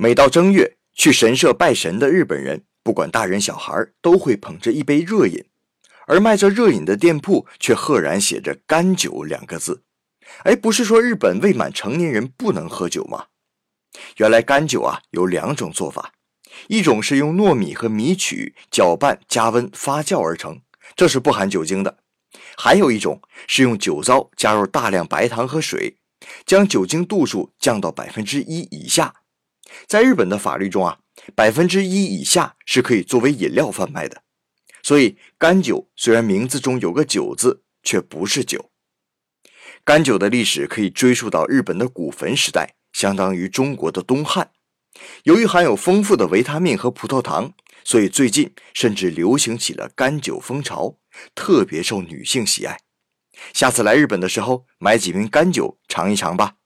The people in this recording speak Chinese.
每到正月，去神社拜神的日本人，不管大人小孩，都会捧着一杯热饮，而卖这热饮的店铺却赫然写着“干酒”两个字。哎，不是说日本未满成年人不能喝酒吗？原来干酒啊有两种做法，一种是用糯米和米曲搅拌、加温发酵而成，这是不含酒精的；还有一种是用酒糟加入大量白糖和水，将酒精度数降到百分之一以下。在日本的法律中啊，百分之一以下是可以作为饮料贩卖的。所以干酒虽然名字中有个“酒”字，却不是酒。干酒的历史可以追溯到日本的古坟时代。相当于中国的东汉，由于含有丰富的维他命和葡萄糖，所以最近甚至流行起了干酒风潮，特别受女性喜爱。下次来日本的时候，买几瓶干酒尝一尝吧。